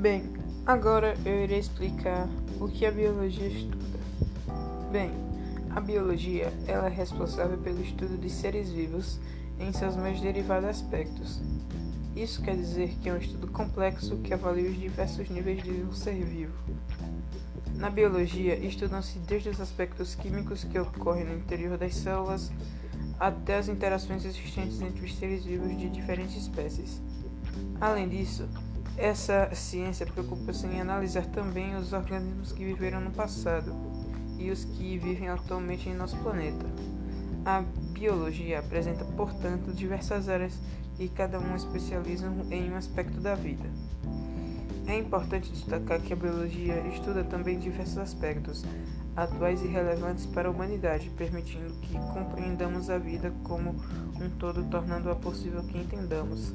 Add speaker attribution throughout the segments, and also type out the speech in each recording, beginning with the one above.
Speaker 1: Bem, agora eu irei explicar o que a biologia estuda. Bem, a biologia ela é responsável pelo estudo de seres vivos em seus mais derivados aspectos. Isso quer dizer que é um estudo complexo que avalia os diversos níveis de um ser vivo. Na biologia, estudam-se desde os aspectos químicos que ocorrem no interior das células até as interações existentes entre os seres vivos de diferentes espécies. Além disso, essa ciência preocupa-se em analisar também os organismos que viveram no passado e os que vivem atualmente em nosso planeta. A biologia apresenta, portanto, diversas áreas e cada uma especializa em um aspecto da vida. É importante destacar que a biologia estuda também diversos aspectos atuais e relevantes para a humanidade, permitindo que compreendamos a vida como um todo, tornando-a possível que entendamos.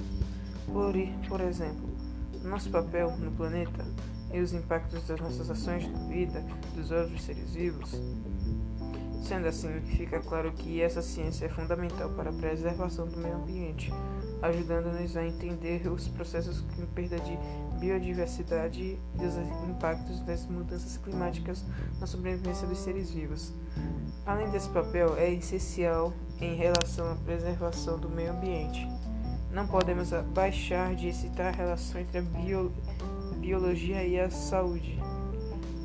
Speaker 1: Por, por exemplo, nosso papel no planeta e os impactos das nossas ações na vida dos outros seres vivos. Sendo assim, fica claro que essa ciência é fundamental para a preservação do meio ambiente, ajudando-nos a entender os processos de perda de biodiversidade e os impactos das mudanças climáticas na sobrevivência dos seres vivos. Além desse papel, é essencial em relação à preservação do meio ambiente. Não podemos baixar de citar a relação entre a bio, biologia e a saúde.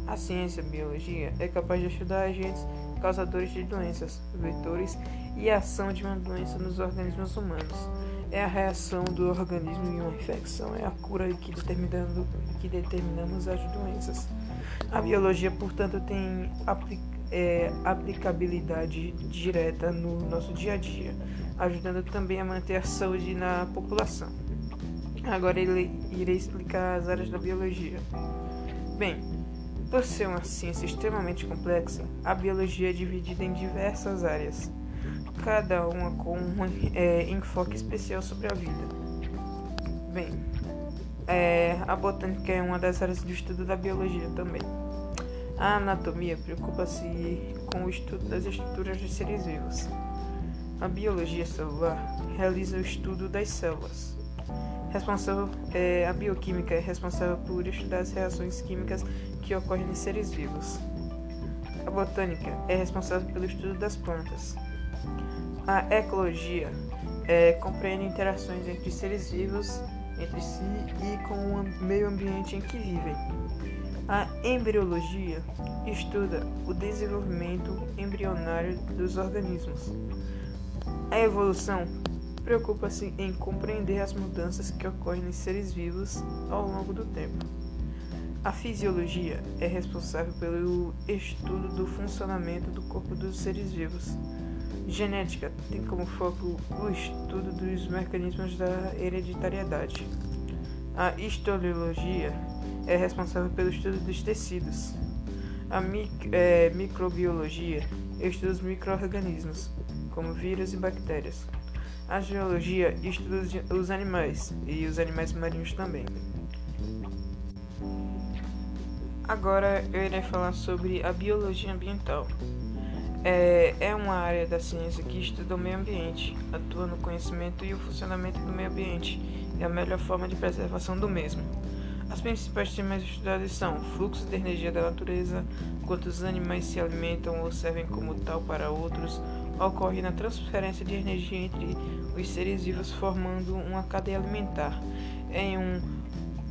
Speaker 1: A ciência biologia é capaz de estudar agentes causadores de doenças, vetores e a ação de uma doença nos organismos humanos. É a reação do organismo em uma infecção, é a cura que, determinando, que determinamos as doenças. A biologia, portanto, tem é, aplicabilidade direta no nosso dia a dia ajudando também a manter a saúde na população. Agora irei explicar as áreas da biologia. Bem, por ser uma ciência extremamente complexa, a biologia é dividida em diversas áreas, cada uma com um é, enfoque especial sobre a vida. Bem, é, a botânica é uma das áreas do estudo da biologia também. A anatomia preocupa-se com o estudo das estruturas dos seres vivos. A biologia celular realiza o estudo das células. Responsável, é, a bioquímica é responsável por estudar as reações químicas que ocorrem em seres vivos. A botânica é responsável pelo estudo das plantas. A ecologia é, compreende interações entre seres vivos entre si e com o meio ambiente em que vivem. A embriologia estuda o desenvolvimento embrionário dos organismos. A evolução preocupa-se em compreender as mudanças que ocorrem em seres vivos ao longo do tempo. A fisiologia é responsável pelo estudo do funcionamento do corpo dos seres vivos. Genética tem como foco o estudo dos mecanismos da hereditariedade. A histologia é responsável pelo estudo dos tecidos. A mic é, microbiologia estuda os microorganismos como vírus e bactérias. A geologia estuda os animais e os animais marinhos também. Agora eu irei falar sobre a biologia ambiental. É, é uma área da ciência que estuda o meio ambiente, atua no conhecimento e o funcionamento do meio ambiente e a melhor forma de preservação do mesmo. As principais temas estudados são fluxo de energia da natureza, quantos animais se alimentam ou servem como tal para outros, ocorre na transferência de energia entre os seres vivos, formando uma cadeia alimentar. Em um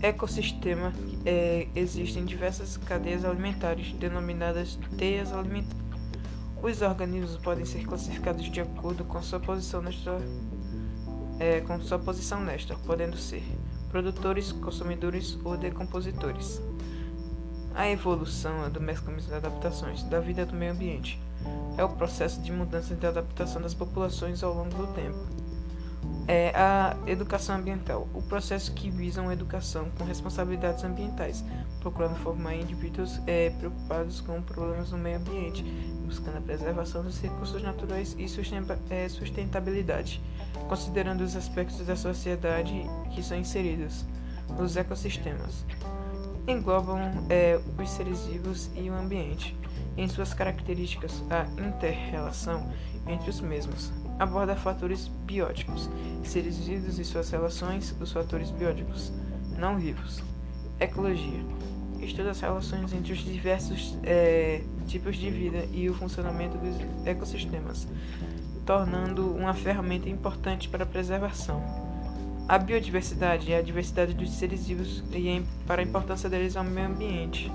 Speaker 1: ecossistema é, existem diversas cadeias alimentares, denominadas teias alimentares. Os organismos podem ser classificados de acordo com sua posição nesta, é, com sua posição nesta, podendo ser produtores, consumidores ou decompositores. A evolução é do mecanismo de adaptações da vida do meio ambiente é o processo de mudança de adaptação das populações ao longo do tempo. É a educação ambiental, o processo que visa uma educação com responsabilidades ambientais, procurando formar indivíduos é, preocupados com problemas no meio ambiente, buscando a preservação dos recursos naturais e é, sustentabilidade, considerando os aspectos da sociedade que são inseridos, os ecossistemas. Englobam é, os seres vivos e o ambiente em suas características, a interrelação entre os mesmos. Aborda fatores bióticos, seres vivos e suas relações, os fatores bióticos não vivos. Ecologia estuda as relações entre os diversos é, tipos de vida e o funcionamento dos ecossistemas, tornando uma ferramenta importante para a preservação. A biodiversidade é a diversidade dos seres vivos e para a importância deles ao meio ambiente.